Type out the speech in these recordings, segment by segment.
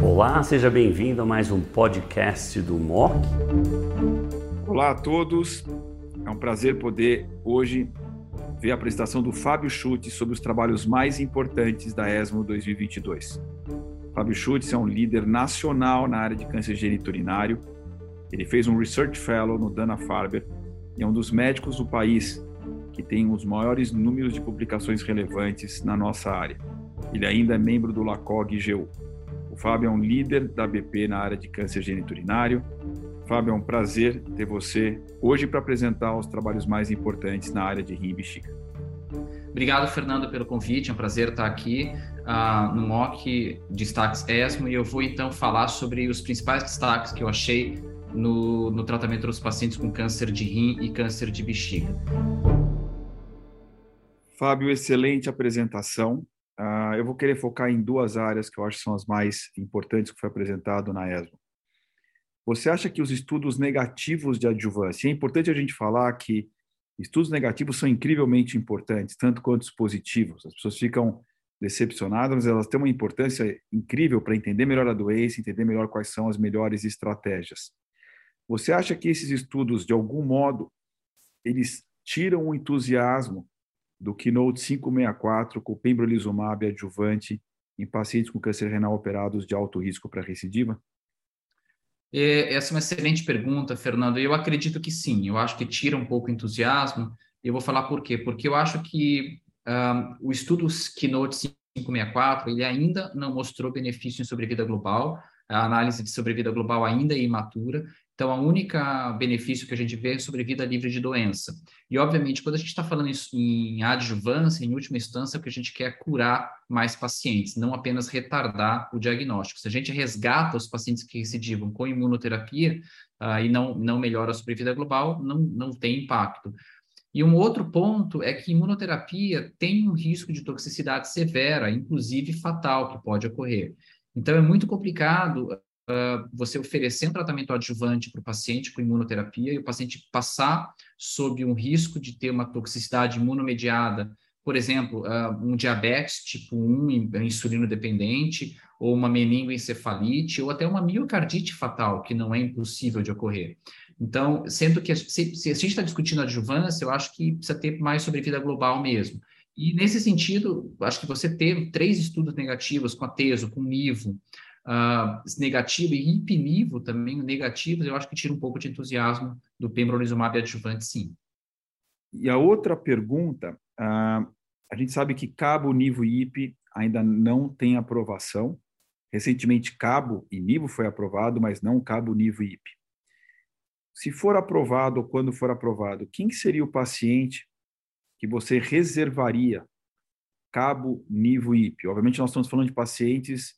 Olá, seja bem-vindo a mais um podcast do MOC. Olá a todos, é um prazer poder hoje ver a apresentação do Fábio Schutz sobre os trabalhos mais importantes da ESMO 2022. Fábio Schutz é um líder nacional na área de câncer geniturinário. Ele fez um Research Fellow no Dana-Farber e é um dos médicos do país que tem os maiores números de publicações relevantes na nossa área. Ele ainda é membro do LACOG-GU. O Fábio é um líder da BP na área de câncer geniturinário. Fábio, é um prazer ter você hoje para apresentar os trabalhos mais importantes na área de rim e bexiga. Obrigado, Fernando, pelo convite. É um prazer estar aqui uh, no MOC Destaques ESMO e eu vou então falar sobre os principais destaques que eu achei no, no tratamento dos pacientes com câncer de rim e câncer de bexiga. Fábio, excelente apresentação. Eu vou querer focar em duas áreas que eu acho que são as mais importantes que foi apresentado na ESMO. Você acha que os estudos negativos de adjuvância, é importante a gente falar que estudos negativos são incrivelmente importantes, tanto quanto os positivos. As pessoas ficam decepcionadas, mas elas têm uma importância incrível para entender melhor a doença, entender melhor quais são as melhores estratégias. Você acha que esses estudos, de algum modo, eles tiram o entusiasmo do Keynote 564 com pembrolizumab adjuvante em pacientes com câncer renal operados de alto risco para recidiva? É, essa é uma excelente pergunta, Fernando. Eu acredito que sim. Eu acho que tira um pouco o entusiasmo. Eu vou falar por quê. Porque eu acho que um, o estudo Keynote 564 ele ainda não mostrou benefício em sobrevida global. A análise de sobrevida global ainda é imatura. Então, a única benefício que a gente vê é sobrevida livre de doença. E, obviamente, quando a gente está falando isso em adjuvância, em última instância, o que a gente quer é curar mais pacientes, não apenas retardar o diagnóstico. Se a gente resgata os pacientes que recidivam com imunoterapia uh, e não, não melhora a sobrevida global, não, não tem impacto. E um outro ponto é que imunoterapia tem um risco de toxicidade severa, inclusive fatal, que pode ocorrer. Então, é muito complicado uh, você oferecer um tratamento adjuvante para o paciente com imunoterapia e o paciente passar sob um risco de ter uma toxicidade imunomediada, por exemplo, uh, um diabetes tipo 1 insulino dependente, ou uma meningoencefalite, ou até uma miocardite fatal, que não é impossível de ocorrer. Então, sendo que se, se a gente está discutindo adjuvância, eu acho que precisa ter mais sobrevida global mesmo. E nesse sentido, acho que você ter três estudos negativos com a TESO, com o NIVO, uh, negativo e impinivo também, negativos, eu acho que tira um pouco de entusiasmo do pembrolizumab adjuvante, sim. E a outra pergunta, uh, a gente sabe que cabo, nivo e IP ainda não tem aprovação. Recentemente, cabo e nivo foi aprovado, mas não cabo, nivo e IP. Se for aprovado ou quando for aprovado, quem seria o paciente que você reservaria cabo, nivo e IP? Obviamente, nós estamos falando de pacientes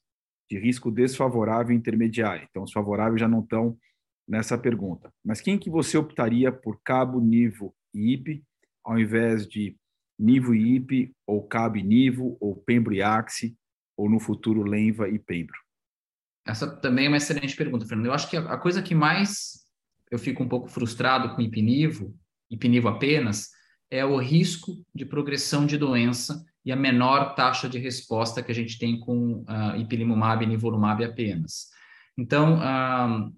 de risco desfavorável intermediário. Então, os favoráveis já não estão nessa pergunta. Mas quem que você optaria por cabo, nivo e IP, ao invés de nivo e IP, ou cabo nivo, ou pembro e axe, ou no futuro lenva e pembro? Essa também é uma excelente pergunta, Fernando. Eu acho que a coisa que mais eu fico um pouco frustrado com ipinivo, ipinivo apenas, é o risco de progressão de doença e a menor taxa de resposta que a gente tem com uh, ipilimumab e nivolumab apenas. Então, uh,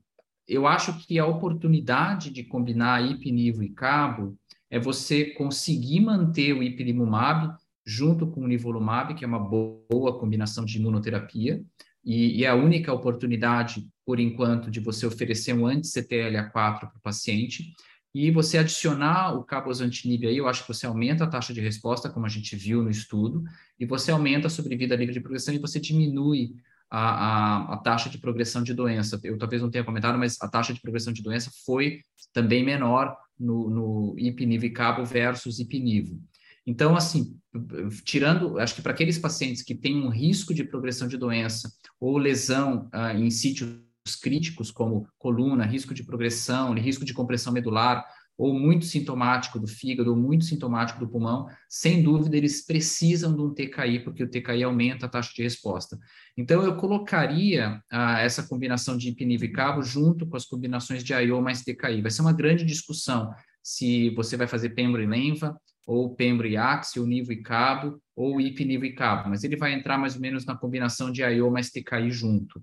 eu acho que a oportunidade de combinar ipinivo e cabo é você conseguir manter o ipilimumab junto com o nivolumab, que é uma boa combinação de imunoterapia, e, e é a única oportunidade, por enquanto, de você oferecer um anti-CTLA4 para o paciente, e você adicionar o cabozantinib aí, eu acho que você aumenta a taxa de resposta, como a gente viu no estudo, e você aumenta a sobrevida livre de progressão e você diminui a, a, a, taxa de progressão de doença. Eu talvez não tenha comentado, mas a taxa de progressão de doença foi também menor no, no ipinivo e cabo versus ipinivo. Então, assim, tirando, acho que para aqueles pacientes que têm um risco de progressão de doença ou lesão uh, em sítio críticos, como coluna, risco de progressão, risco de compressão medular, ou muito sintomático do fígado, ou muito sintomático do pulmão, sem dúvida eles precisam de um TKI, porque o TKI aumenta a taxa de resposta. Então, eu colocaria ah, essa combinação de ipinivo e cabo junto com as combinações de IO mais TKI. Vai ser uma grande discussão se você vai fazer pembro e lenva, ou pembro e axe, ou nivo e cabo, ou IP, nível e cabo, mas ele vai entrar mais ou menos na combinação de IO mais TKI junto.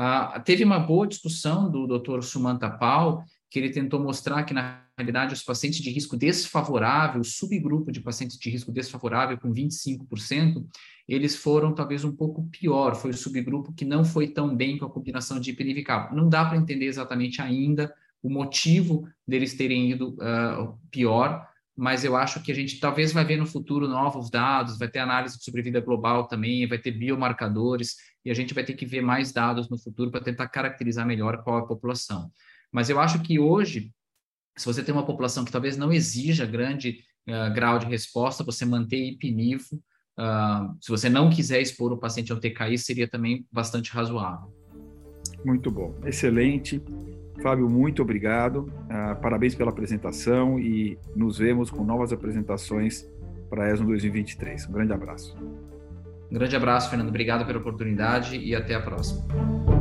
Ah, teve uma boa discussão do Dr. Sumanta Pal, que ele tentou mostrar que, na realidade, os pacientes de risco desfavorável, o subgrupo de pacientes de risco desfavorável, com 25%, eles foram talvez um pouco pior, foi o subgrupo que não foi tão bem com a combinação de IPNIV Não dá para entender exatamente ainda o motivo deles terem ido uh, pior, mas eu acho que a gente talvez vai ver no futuro novos dados, vai ter análise de sobrevida global também, vai ter biomarcadores, e a gente vai ter que ver mais dados no futuro para tentar caracterizar melhor qual é a população. Mas eu acho que hoje, se você tem uma população que talvez não exija grande uh, grau de resposta, você manter hipnivo, uh, se você não quiser expor o paciente ao TKI, seria também bastante razoável. Muito bom, excelente. Fábio, muito obrigado. Uh, parabéns pela apresentação e nos vemos com novas apresentações para a ESMO 2023. Um grande abraço. Um grande abraço, Fernando. Obrigado pela oportunidade e até a próxima.